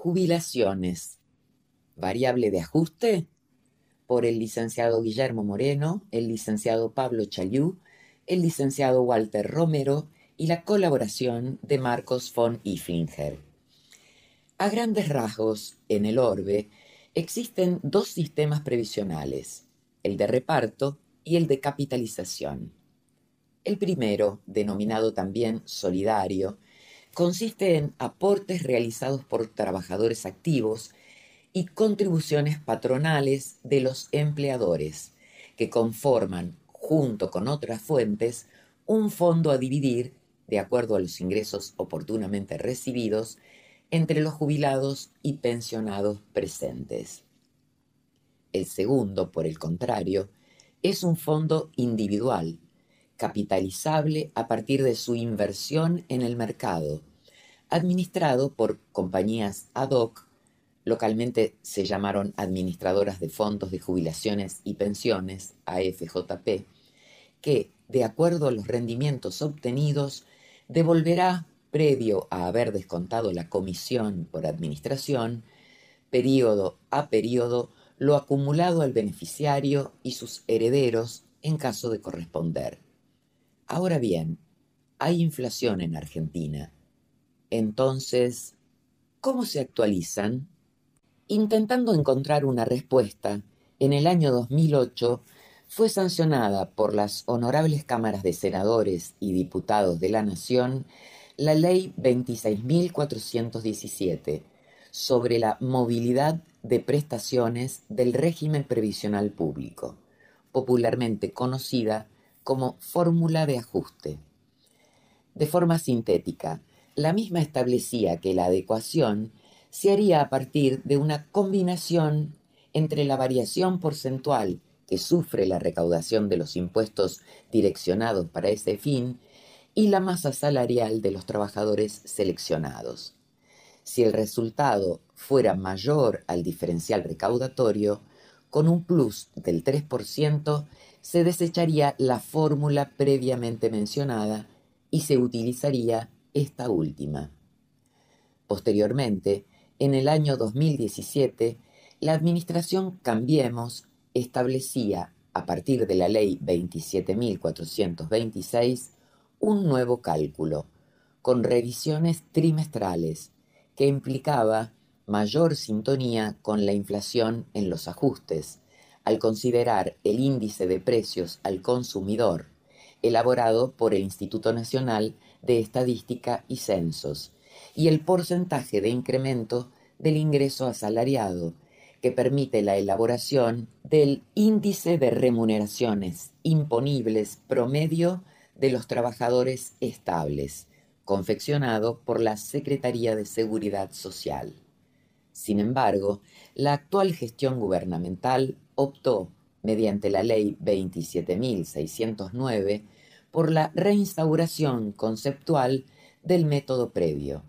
Jubilaciones. Variable de ajuste por el licenciado Guillermo Moreno, el licenciado Pablo Chayú, el licenciado Walter Romero y la colaboración de Marcos von Iflinger. A grandes rasgos, en el orbe, existen dos sistemas previsionales, el de reparto y el de capitalización. El primero, denominado también solidario, consiste en aportes realizados por trabajadores activos y contribuciones patronales de los empleadores, que conforman, junto con otras fuentes, un fondo a dividir, de acuerdo a los ingresos oportunamente recibidos, entre los jubilados y pensionados presentes. El segundo, por el contrario, es un fondo individual, capitalizable a partir de su inversión en el mercado, administrado por compañías ad hoc Localmente se llamaron administradoras de fondos de jubilaciones y pensiones, AFJP, que, de acuerdo a los rendimientos obtenidos, devolverá, previo a haber descontado la comisión por administración, periodo a periodo, lo acumulado al beneficiario y sus herederos en caso de corresponder. Ahora bien, hay inflación en Argentina. Entonces, ¿cómo se actualizan? Intentando encontrar una respuesta, en el año 2008 fue sancionada por las honorables cámaras de senadores y diputados de la Nación la Ley 26.417 sobre la movilidad de prestaciones del régimen previsional público, popularmente conocida como fórmula de ajuste. De forma sintética, la misma establecía que la adecuación se haría a partir de una combinación entre la variación porcentual que sufre la recaudación de los impuestos direccionados para ese fin y la masa salarial de los trabajadores seleccionados. Si el resultado fuera mayor al diferencial recaudatorio, con un plus del 3%, se desecharía la fórmula previamente mencionada y se utilizaría esta última. Posteriormente, en el año 2017, la Administración Cambiemos establecía, a partir de la Ley 27.426, un nuevo cálculo, con revisiones trimestrales, que implicaba mayor sintonía con la inflación en los ajustes, al considerar el índice de precios al consumidor, elaborado por el Instituto Nacional de Estadística y Censos, y el porcentaje de incremento del ingreso asalariado, que permite la elaboración del índice de remuneraciones imponibles promedio de los trabajadores estables, confeccionado por la Secretaría de Seguridad Social. Sin embargo, la actual gestión gubernamental optó, mediante la Ley 27.609, por la reinstauración conceptual del método previo,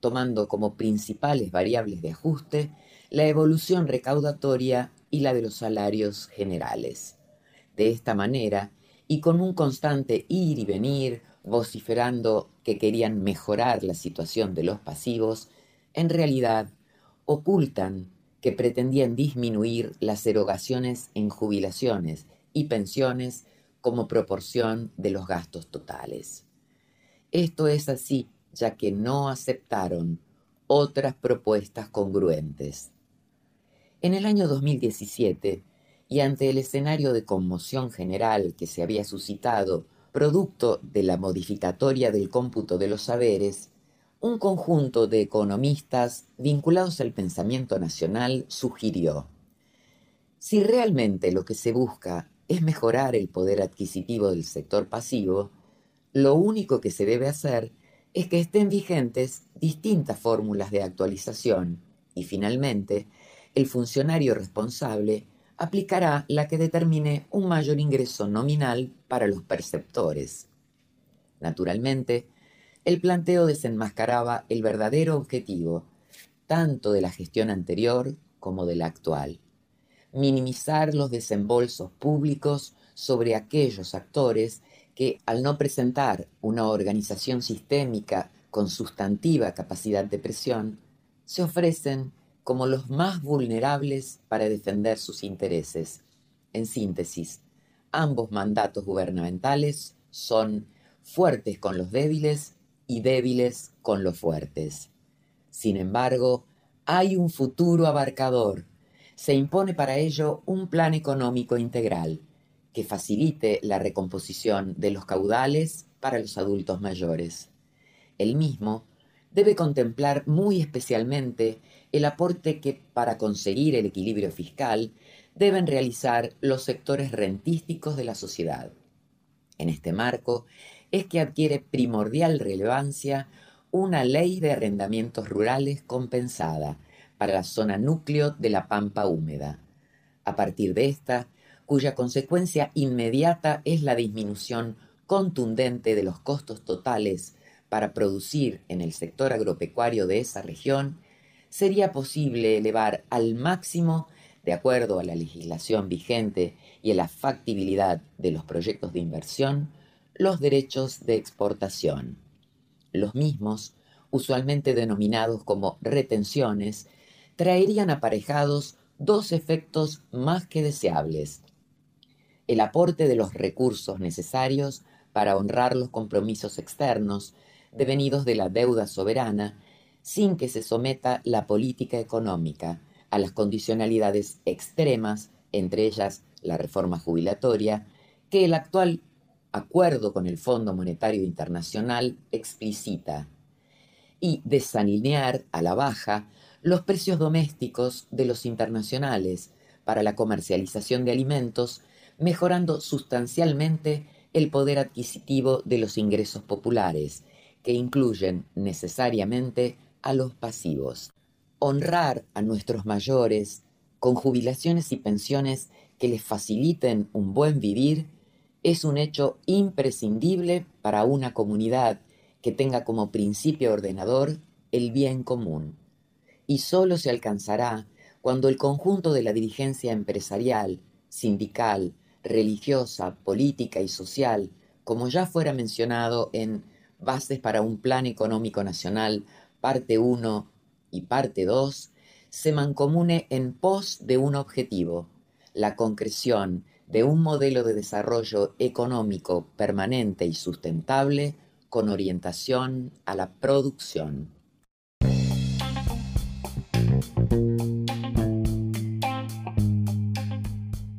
tomando como principales variables de ajuste la evolución recaudatoria y la de los salarios generales. De esta manera, y con un constante ir y venir, vociferando que querían mejorar la situación de los pasivos, en realidad ocultan que pretendían disminuir las erogaciones en jubilaciones y pensiones como proporción de los gastos totales. Esto es así ya que no aceptaron otras propuestas congruentes. En el año 2017, y ante el escenario de conmoción general que se había suscitado producto de la modificatoria del cómputo de los saberes, un conjunto de economistas vinculados al pensamiento nacional sugirió, si realmente lo que se busca es mejorar el poder adquisitivo del sector pasivo, lo único que se debe hacer es que estén vigentes distintas fórmulas de actualización y finalmente el funcionario responsable aplicará la que determine un mayor ingreso nominal para los perceptores. Naturalmente, el planteo desenmascaraba el verdadero objetivo, tanto de la gestión anterior como de la actual, minimizar los desembolsos públicos sobre aquellos actores que, al no presentar una organización sistémica con sustantiva capacidad de presión, se ofrecen como los más vulnerables para defender sus intereses. En síntesis, ambos mandatos gubernamentales son fuertes con los débiles y débiles con los fuertes. Sin embargo, hay un futuro abarcador. Se impone para ello un plan económico integral que facilite la recomposición de los caudales para los adultos mayores. El mismo debe contemplar muy especialmente el aporte que, para conseguir el equilibrio fiscal, deben realizar los sectores rentísticos de la sociedad. En este marco es que adquiere primordial relevancia una ley de arrendamientos rurales compensada para la zona núcleo de la pampa húmeda. A partir de esta, cuya consecuencia inmediata es la disminución contundente de los costos totales para producir en el sector agropecuario de esa región, sería posible elevar al máximo, de acuerdo a la legislación vigente y a la factibilidad de los proyectos de inversión, los derechos de exportación. Los mismos, usualmente denominados como retenciones, traerían aparejados dos efectos más que deseables. El aporte de los recursos necesarios para honrar los compromisos externos devenidos de la deuda soberana, sin que se someta la política económica a las condicionalidades extremas, entre ellas la reforma jubilatoria, que el actual acuerdo con el Fondo Monetario Internacional explicita, y desalinear a la baja los precios domésticos de los internacionales para la comercialización de alimentos, mejorando sustancialmente el poder adquisitivo de los ingresos populares que incluyen necesariamente a los pasivos. Honrar a nuestros mayores con jubilaciones y pensiones que les faciliten un buen vivir es un hecho imprescindible para una comunidad que tenga como principio ordenador el bien común. Y solo se alcanzará cuando el conjunto de la dirigencia empresarial, sindical, religiosa, política y social, como ya fuera mencionado en Bases para un Plan Económico Nacional, parte 1 y parte 2, se mancomune en pos de un objetivo, la concreción de un modelo de desarrollo económico permanente y sustentable con orientación a la producción.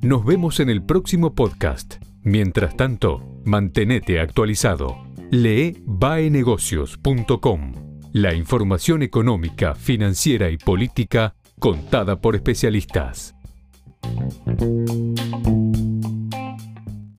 Nos vemos en el próximo podcast. Mientras tanto, mantenete actualizado. Lee baenegocios.com. La información económica, financiera y política contada por especialistas. Thank you.